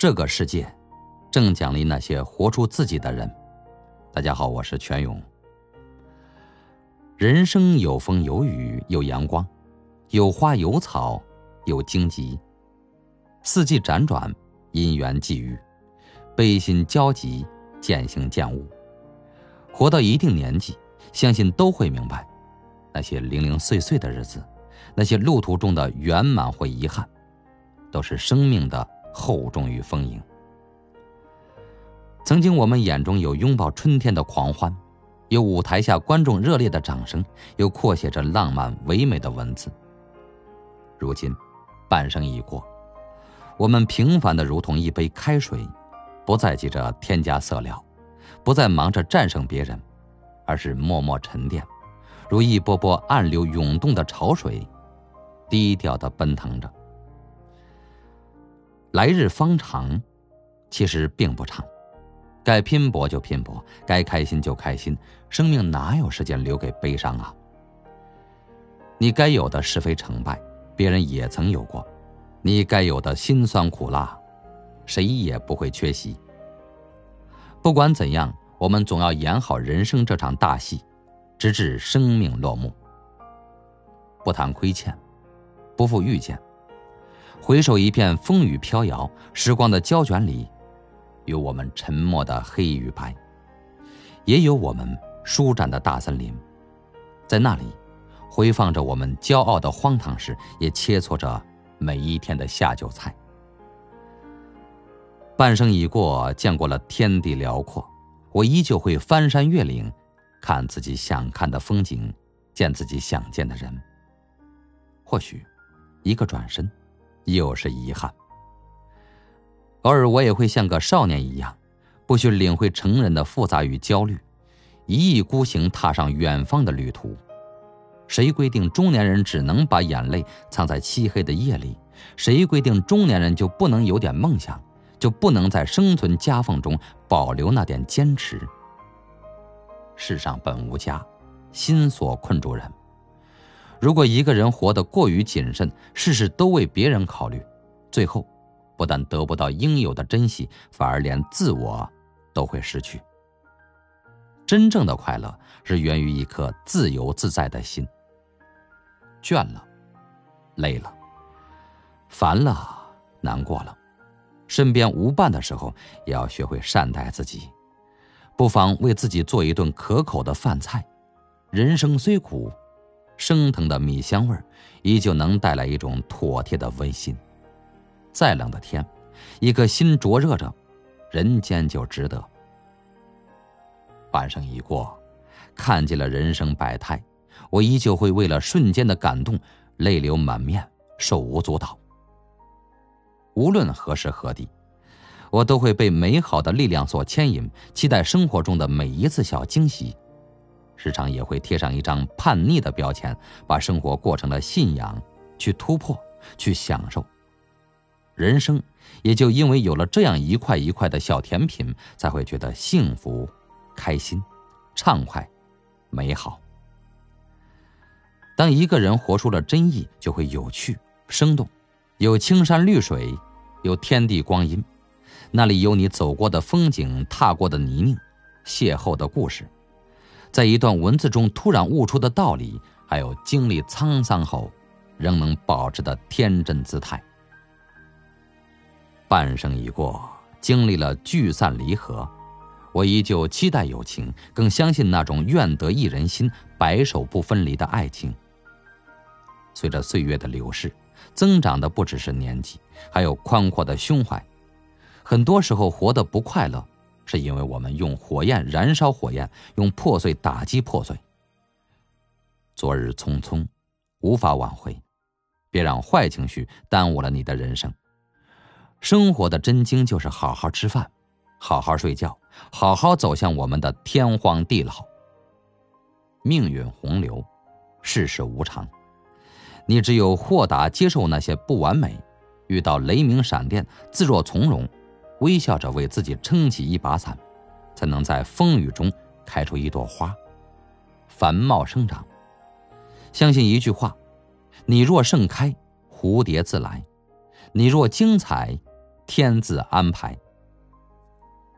这个世界，正奖励那些活出自己的人。大家好，我是全勇。人生有风有雨有阳光，有花有草有荆棘，四季辗转，因缘际遇，悲心交集，渐行渐悟。活到一定年纪，相信都会明白，那些零零碎碎的日子，那些路途中的圆满或遗憾，都是生命的。厚重与丰盈。曾经，我们眼中有拥抱春天的狂欢，有舞台下观众热烈的掌声，有扩写着浪漫唯美的文字。如今，半生已过，我们平凡的如同一杯开水，不再急着添加色料，不再忙着战胜别人，而是默默沉淀，如一波波暗流涌动的潮水，低调的奔腾着。来日方长，其实并不长。该拼搏就拼搏，该开心就开心。生命哪有时间留给悲伤啊？你该有的是非成败，别人也曾有过；你该有的辛酸苦辣，谁也不会缺席。不管怎样，我们总要演好人生这场大戏，直至生命落幕。不谈亏欠，不负遇见。回首一片风雨飘摇，时光的胶卷里，有我们沉默的黑与白，也有我们舒展的大森林。在那里，回放着我们骄傲的荒唐事，也切磋着每一天的下酒菜。半生已过，见过了天地辽阔，我依旧会翻山越岭，看自己想看的风景，见自己想见的人。或许，一个转身。又是遗憾。偶尔我也会像个少年一样，不需领会成人的复杂与焦虑，一意孤行踏上远方的旅途。谁规定中年人只能把眼泪藏在漆黑的夜里？谁规定中年人就不能有点梦想，就不能在生存夹缝中保留那点坚持？世上本无家，心所困住人。如果一个人活得过于谨慎，事事都为别人考虑，最后不但得不到应有的珍惜，反而连自我都会失去。真正的快乐是源于一颗自由自在的心。倦了，累了，烦了，难过了，身边无伴的时候，也要学会善待自己，不妨为自己做一顿可口的饭菜。人生虽苦。升腾的米香味，依旧能带来一种妥帖的温馨。再冷的天，一颗心灼热着，人间就值得。半生已过，看尽了人生百态，我依旧会为了瞬间的感动，泪流满面，手舞足蹈。无论何时何地，我都会被美好的力量所牵引，期待生活中的每一次小惊喜。时常也会贴上一张叛逆的标签，把生活过成了信仰，去突破，去享受。人生也就因为有了这样一块一块的小甜品，才会觉得幸福、开心、畅快、美好。当一个人活出了真意，就会有趣、生动，有青山绿水，有天地光阴，那里有你走过的风景、踏过的泥泞、邂逅的故事。在一段文字中突然悟出的道理，还有经历沧桑后仍能保持的天真姿态。半生已过，经历了聚散离合，我依旧期待友情，更相信那种愿得一人心、白首不分离的爱情。随着岁月的流逝，增长的不只是年纪，还有宽阔的胸怀。很多时候，活得不快乐。是因为我们用火焰燃烧火焰，用破碎打击破碎。昨日匆匆，无法挽回，别让坏情绪耽误了你的人生。生活的真经就是好好吃饭，好好睡觉，好好走向我们的天荒地老。命运洪流，世事无常，你只有豁达接受那些不完美，遇到雷鸣闪电，自若从容。微笑着为自己撑起一把伞，才能在风雨中开出一朵花，繁茂生长。相信一句话：你若盛开，蝴蝶自来；你若精彩，天自安排。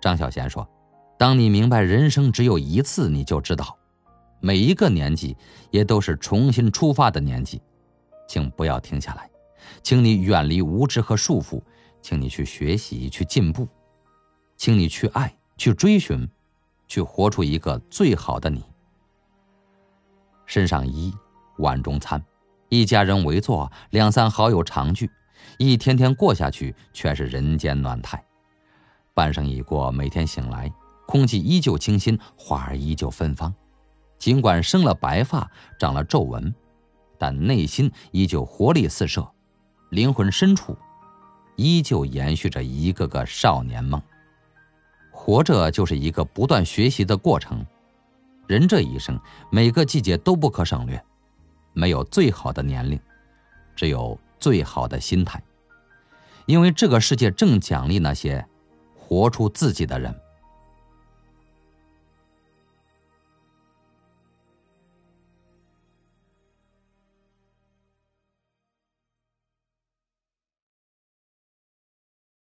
张小娴说：“当你明白人生只有一次，你就知道，每一个年纪也都是重新出发的年纪，请不要停下来，请你远离无知和束缚，请你去学习，去进步，请你去爱，去追寻，去活出一个最好的你。”身上衣，碗中餐，一家人围坐，两三好友常聚，一天天过下去，全是人间暖态。半生已过，每天醒来，空气依旧清新，花儿依旧芬芳。尽管生了白发，长了皱纹，但内心依旧活力四射，灵魂深处依旧延续着一个个少年梦。活着就是一个不断学习的过程。人这一生，每个季节都不可省略。没有最好的年龄，只有最好的心态。因为这个世界正奖励那些。活出自己的人。